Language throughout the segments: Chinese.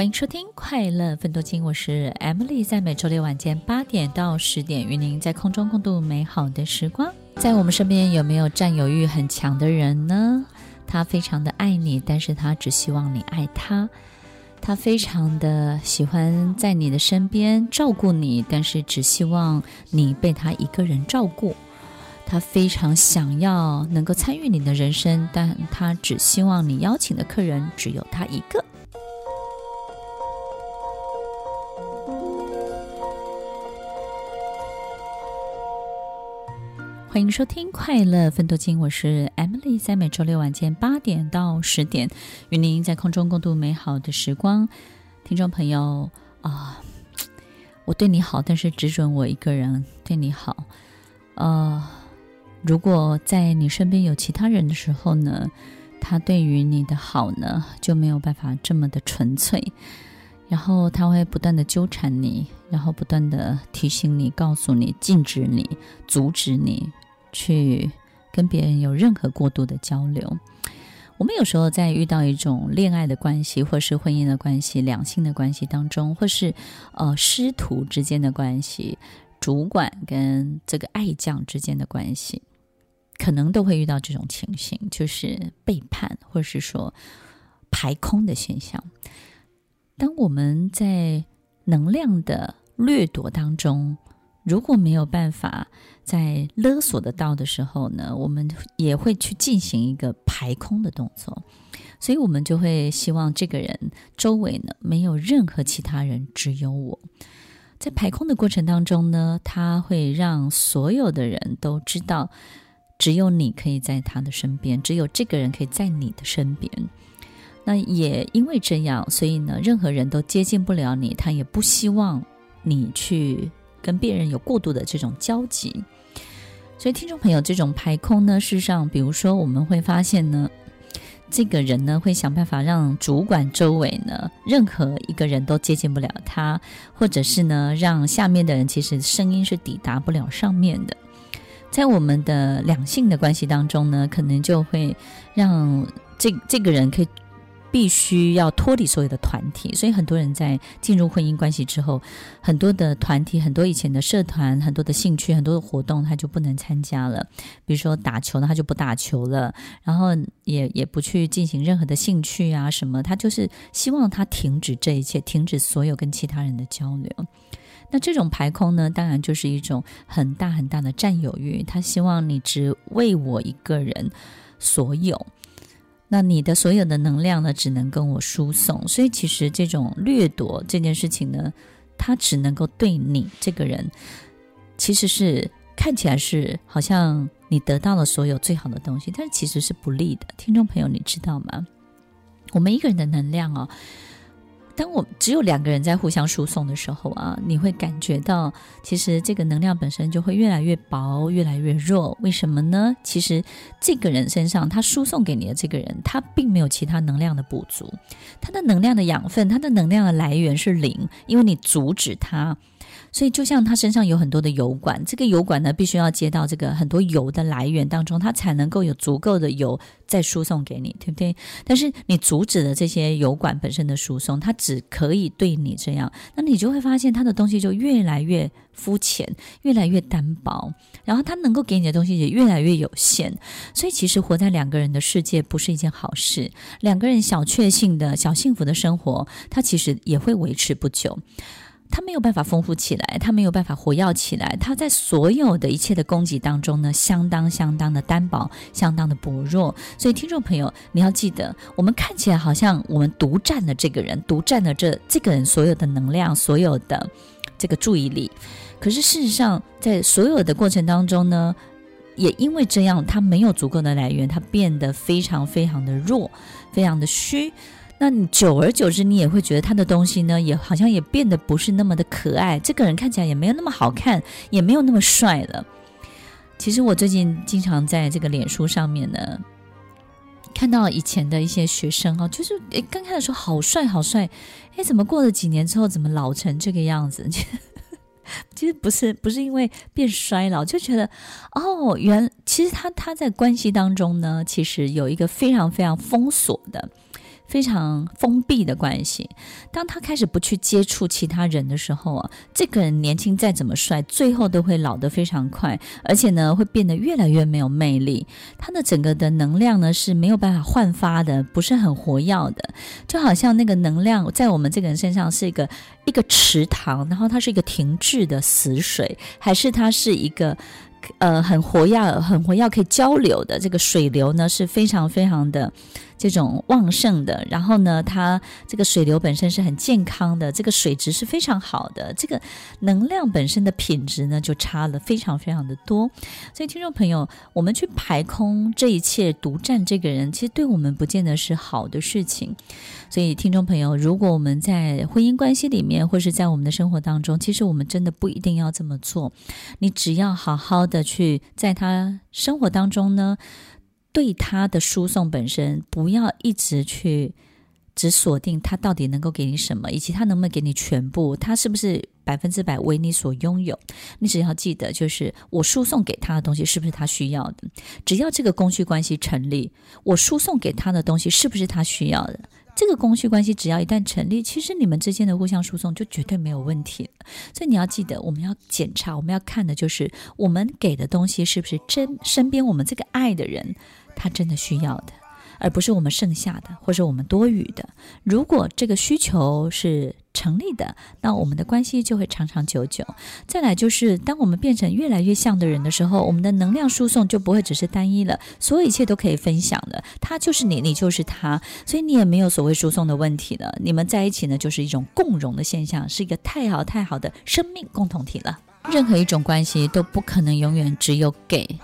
欢迎收听《快乐分多金》，我是 Emily，在每周六晚间八点到十点，与您在空中共度美好的时光。在我们身边有没有占有欲很强的人呢？他非常的爱你，但是他只希望你爱他。他非常的喜欢在你的身边照顾你，但是只希望你被他一个人照顾。他非常想要能够参与你的人生，但他只希望你邀请的客人只有他一个。欢迎收听《快乐奋斗金》，我是 Emily，在每周六晚间八点到十点，与您在空中共度美好的时光。听众朋友啊，我对你好，但是只准我一个人对你好。呃，如果在你身边有其他人的时候呢，他对于你的好呢就没有办法这么的纯粹，然后他会不断的纠缠你，然后不断的提醒你、告诉你、禁止你、阻止你。去跟别人有任何过度的交流。我们有时候在遇到一种恋爱的关系，或是婚姻的关系、两性的关系当中，或是呃师徒之间的关系、主管跟这个爱将之间的关系，可能都会遇到这种情形，就是背叛，或是说排空的现象。当我们在能量的掠夺当中，如果没有办法在勒索得到的时候呢，我们也会去进行一个排空的动作，所以我们就会希望这个人周围呢没有任何其他人，只有我。在排空的过程当中呢，他会让所有的人都知道，只有你可以在他的身边，只有这个人可以在你的身边。那也因为这样，所以呢，任何人都接近不了你，他也不希望你去。跟别人有过度的这种交集，所以听众朋友，这种排空呢，事实上，比如说我们会发现呢，这个人呢会想办法让主管周围呢任何一个人都接近不了他，或者是呢让下面的人其实声音是抵达不了上面的。在我们的两性的关系当中呢，可能就会让这这个人可以。必须要脱离所有的团体，所以很多人在进入婚姻关系之后，很多的团体、很多以前的社团、很多的兴趣、很多的活动，他就不能参加了。比如说打球呢，他就不打球了，然后也也不去进行任何的兴趣啊什么，他就是希望他停止这一切，停止所有跟其他人的交流。那这种排空呢，当然就是一种很大很大的占有欲，他希望你只为我一个人所有。那你的所有的能量呢，只能跟我输送，所以其实这种掠夺这件事情呢，它只能够对你这个人，其实是看起来是好像你得到了所有最好的东西，但是其实是不利的。听众朋友，你知道吗？我们一个人的能量哦。当我只有两个人在互相输送的时候啊，你会感觉到，其实这个能量本身就会越来越薄，越来越弱。为什么呢？其实这个人身上，他输送给你的这个人，他并没有其他能量的补足，他的能量的养分，他的能量的来源是零，因为你阻止他。所以，就像他身上有很多的油管，这个油管呢，必须要接到这个很多油的来源当中，它才能够有足够的油再输送给你，对不对？但是你阻止了这些油管本身的输送，它只可以对你这样，那你就会发现它的东西就越来越肤浅，越来越单薄，然后它能够给你的东西也越来越有限。所以，其实活在两个人的世界不是一件好事。两个人小确幸的小幸福的生活，它其实也会维持不久。他没有办法丰富起来，他没有办法活跃起来。他在所有的一切的供给当中呢，相当相当的单薄，相当的薄弱。所以，听众朋友，你要记得，我们看起来好像我们独占了这个人，独占了这这个人所有的能量，所有的这个注意力。可是事实上，在所有的过程当中呢，也因为这样，他没有足够的来源，他变得非常非常的弱，非常的虚。那你久而久之，你也会觉得他的东西呢，也好像也变得不是那么的可爱。这个人看起来也没有那么好看，也没有那么帅了。其实我最近经常在这个脸书上面呢，看到以前的一些学生哦，就是诶，刚开始说好帅好帅，诶，怎么过了几年之后，怎么老成这个样子？其实不是，不是因为变衰老，就觉得哦，原其实他他在关系当中呢，其实有一个非常非常封锁的。非常封闭的关系。当他开始不去接触其他人的时候啊，这个人年轻再怎么帅，最后都会老得非常快，而且呢，会变得越来越没有魅力。他的整个的能量呢是没有办法焕发的，不是很活跃的，就好像那个能量在我们这个人身上是一个一个池塘，然后它是一个停滞的死水，还是它是一个。呃，很活跃，很活跃，可以交流的这个水流呢，是非常非常的。这种旺盛的，然后呢，它这个水流本身是很健康的，这个水质是非常好的，这个能量本身的品质呢就差了非常非常的多。所以，听众朋友，我们去排空这一切，独占这个人，其实对我们不见得是好的事情。所以，听众朋友，如果我们在婚姻关系里面，或是在我们的生活当中，其实我们真的不一定要这么做。你只要好好的去在他生活当中呢。对他的输送本身，不要一直去只锁定他到底能够给你什么，以及他能不能给你全部，他是不是百分之百为你所拥有？你只要记得，就是我输送给他的东西是不是他需要的？只要这个供需关系成立，我输送给他的东西是不是他需要的？这个供需关系只要一旦成立，其实你们之间的互相输送就绝对没有问题。所以你要记得，我们要检查，我们要看的就是我们给的东西是不是真身边我们这个爱的人。他真的需要的，而不是我们剩下的，或者我们多余的。如果这个需求是成立的，那我们的关系就会长长久久。再来就是，当我们变成越来越像的人的时候，我们的能量输送就不会只是单一了，所有一切都可以分享了。他就是你，你就是他，所以你也没有所谓输送的问题了。你们在一起呢，就是一种共融的现象，是一个太好太好的生命共同体了。任何一种关系都不可能永远只有给。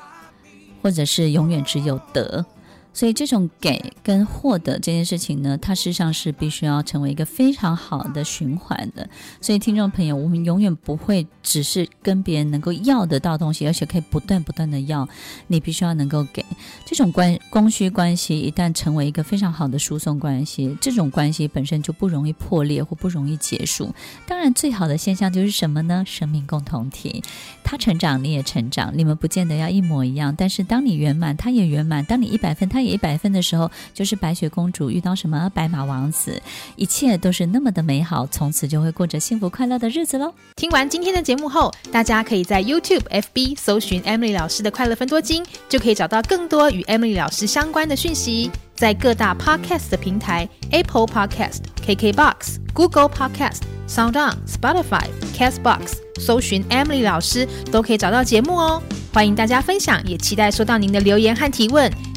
或者是永远只有得。所以这种给跟获得这件事情呢，它事实上是必须要成为一个非常好的循环的。所以听众朋友，我们永远不会只是跟别人能够要得到东西，而且可以不断不断的要。你必须要能够给这种关供需关系，一旦成为一个非常好的输送关系，这种关系本身就不容易破裂或不容易结束。当然，最好的现象就是什么呢？生命共同体，他成长你也成长，你们不见得要一模一样，但是当你圆满，他也圆满；当你一百分，他也一百分的时候，就是白雪公主遇到什么白马王子，一切都是那么的美好，从此就会过着幸福快乐的日子喽。听完今天的节目后，大家可以在 YouTube、FB 搜寻 Emily 老师的快乐分多金，就可以找到更多与 Emily 老师相关的讯息。在各大 Podcast 的平台，Apple Podcast、KKBox、Google Podcast、SoundOn、Spotify、Castbox，搜寻 Emily 老师都可以找到节目哦。欢迎大家分享，也期待收到您的留言和提问。